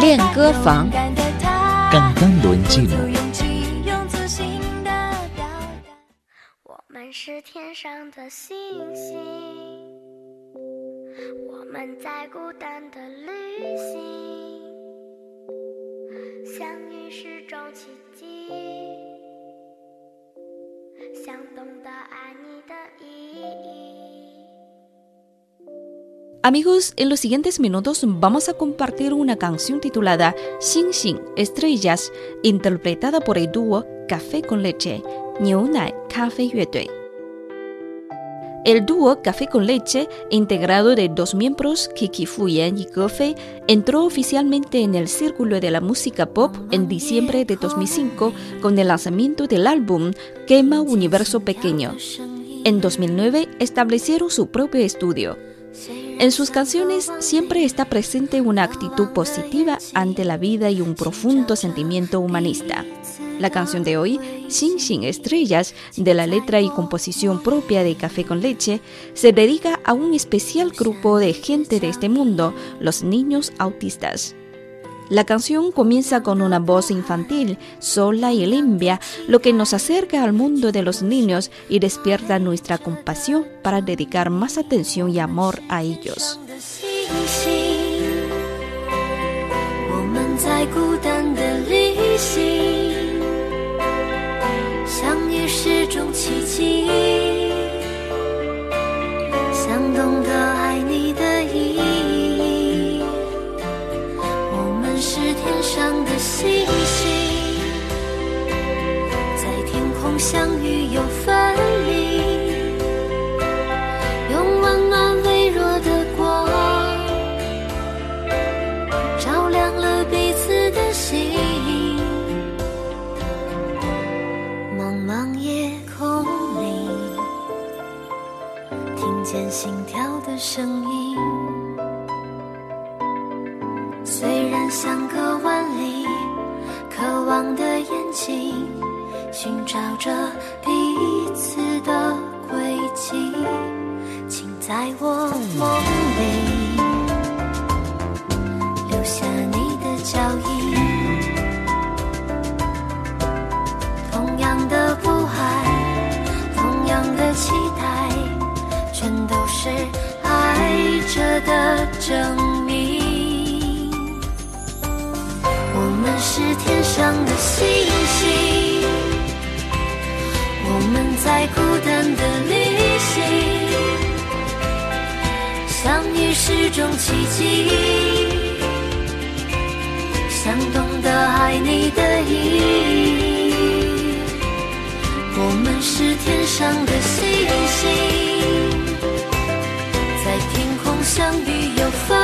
练歌房，cantando en chino。我们是天上的星星，我们在孤单的旅行，相遇是种奇迹，想懂得爱你的意义。Amigos, en los siguientes minutos vamos a compartir una canción titulada Xing Xing Estrellas, interpretada por el dúo Café con Leche, Nai Café Yue El dúo Café con Leche, integrado de dos miembros, Kiki Fuyan y Ge entró oficialmente en el círculo de la música pop en diciembre de 2005 con el lanzamiento del álbum Quema Universo Pequeño. En 2009 establecieron su propio estudio. En sus canciones siempre está presente una actitud positiva ante la vida y un profundo sentimiento humanista. La canción de hoy, Xin Xin Estrellas, de la letra y composición propia de Café con Leche, se dedica a un especial grupo de gente de este mundo, los niños autistas. La canción comienza con una voz infantil, sola y limpia, lo que nos acerca al mundo de los niños y despierta nuestra compasión para dedicar más atención y amor a ellos. 生是种奇迹，想懂得爱你的意义。我们是天上的星星，在天空相遇又分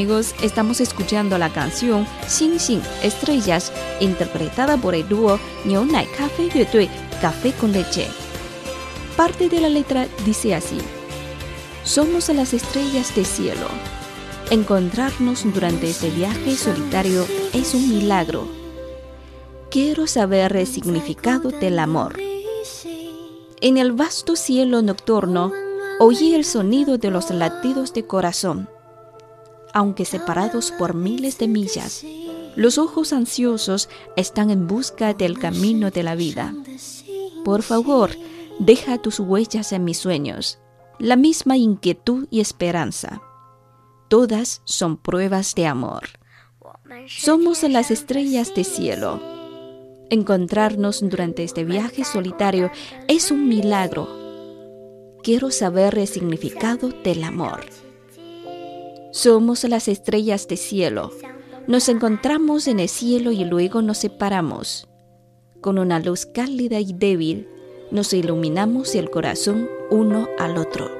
Amigos, estamos escuchando la canción Xing Xing Estrellas, interpretada por el dúo Niu Nai Cafe Yue Café con Leche. Parte de la letra dice así: Somos las estrellas del cielo. Encontrarnos durante este viaje solitario es un milagro quiero saber el significado del amor. En el vasto cielo nocturno oí el sonido de los latidos de corazón. Aunque separados por miles de millas, los ojos ansiosos están en busca del camino de la vida. Por favor, deja tus huellas en mis sueños, la misma inquietud y esperanza. Todas son pruebas de amor. Somos las estrellas de cielo Encontrarnos durante este viaje solitario es un milagro. Quiero saber el significado del amor. Somos las estrellas de cielo. Nos encontramos en el cielo y luego nos separamos. Con una luz cálida y débil, nos iluminamos el corazón uno al otro.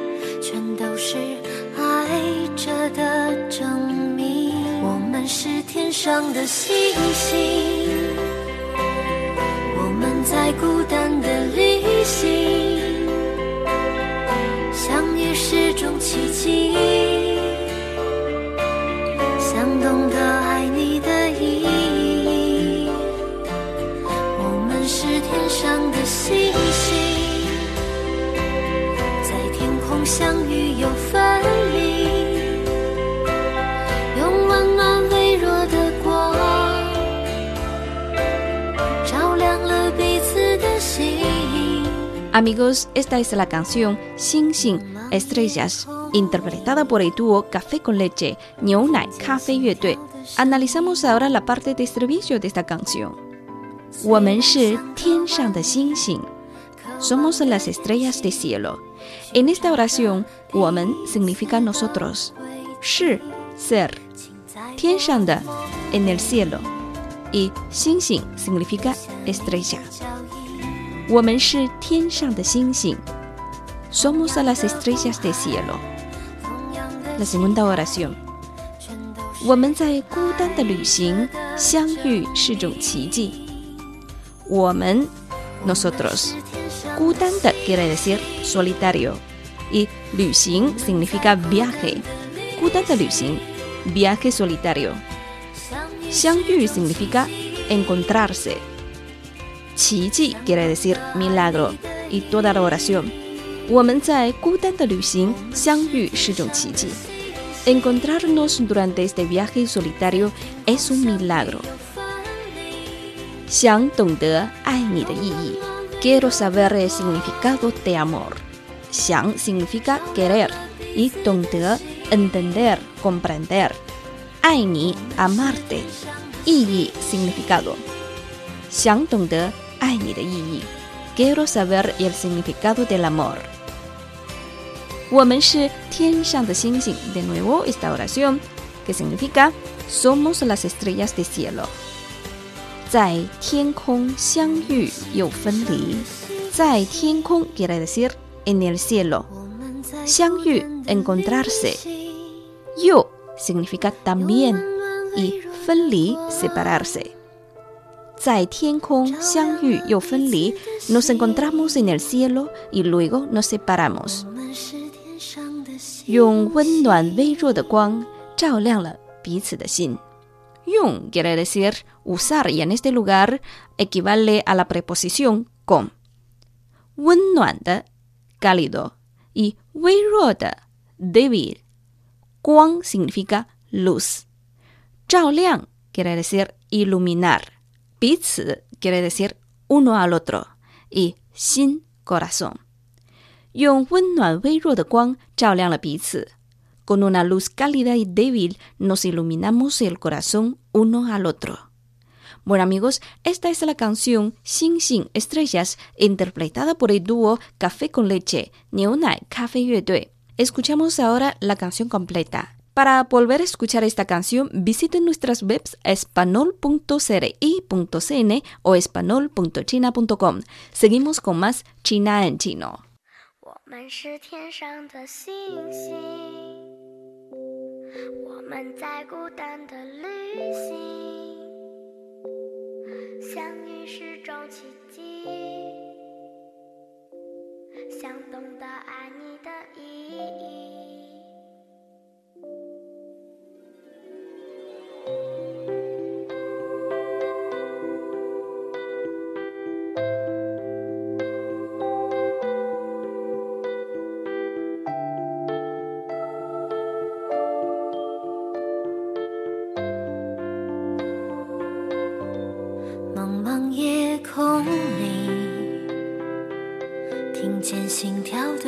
都是爱着的证明。我们是天上的星星，我们在孤单的旅行，相遇是种奇迹，Amigos, esta es la canción Xin Xin Estrellas, interpretada por el dúo Café con Leche, Niu Nai Café Yue Analizamos ahora la parte de estribillo de esta canción. Somos las estrellas del cielo. En esta oración, woman significa nosotros. Shi, ser. Tian en el cielo. Y Xin significa estrella. 我们是天上的星星 somos las estrellas del cielo. La segunda oración. 我们在孤单的旅行相遇是种奇迹。我们 nosotros 孤单的 quiere decir solitario y 旅行 significa viaje 孤单的旅行 viaje solitario 相遇 significa encontrarse Qiji quiere decir milagro y toda la oración. Encontrarnos durante este viaje solitario es un milagro. Quiero saber el significado de amor. Xiang significa querer y Dongde entender, comprender. Aini amarte. Yi significado. Xiang Dongde 爱你的意义。Quiero saber el significado del amor. 我们是天上的星星。De nuevo esta oración que significa somos las estrellas del cielo. 在天空相遇又分离，在天空 quiere decir en el cielo，相遇 encontrarse，又 significa también y 分离 separarse。 在天空相遇又分离，nos encontramos en el cielo y luego nos separamos。用温暖微弱的光照亮了彼此的心。用 quiere decir usar y en este lugar equivale a la preposición con. 温暖的 cálido y 微弱的 débil. 光 significa luz. 照亮 quiere decir iluminar. 彼此 quiere decir uno al otro y 心 corazón. 用温暖微弱的光照亮了彼此。Con una luz cálida y débil nos iluminamos el corazón uno al otro. Bueno amigos, esta es la canción Xing Xing Estrellas, interpretada por el dúo Café con Leche, Niu Nai Cafe Yue Escuchamos ahora la canción completa. Para volver a escuchar esta canción, visiten nuestras webs espanol.cri.cn o espanol.china.com. Seguimos con más China en chino. 我们是天上的星星，我们在孤单的旅行，相遇是种奇迹，想懂得爱你的意义。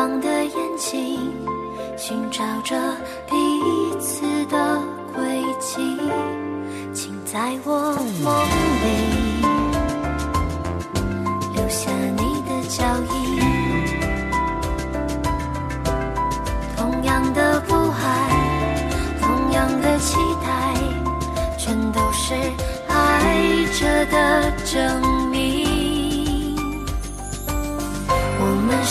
渴望的眼睛寻找着彼此的轨迹，请在我梦里留下你的脚印。同样的不安，同样的期待，全都是爱着的证明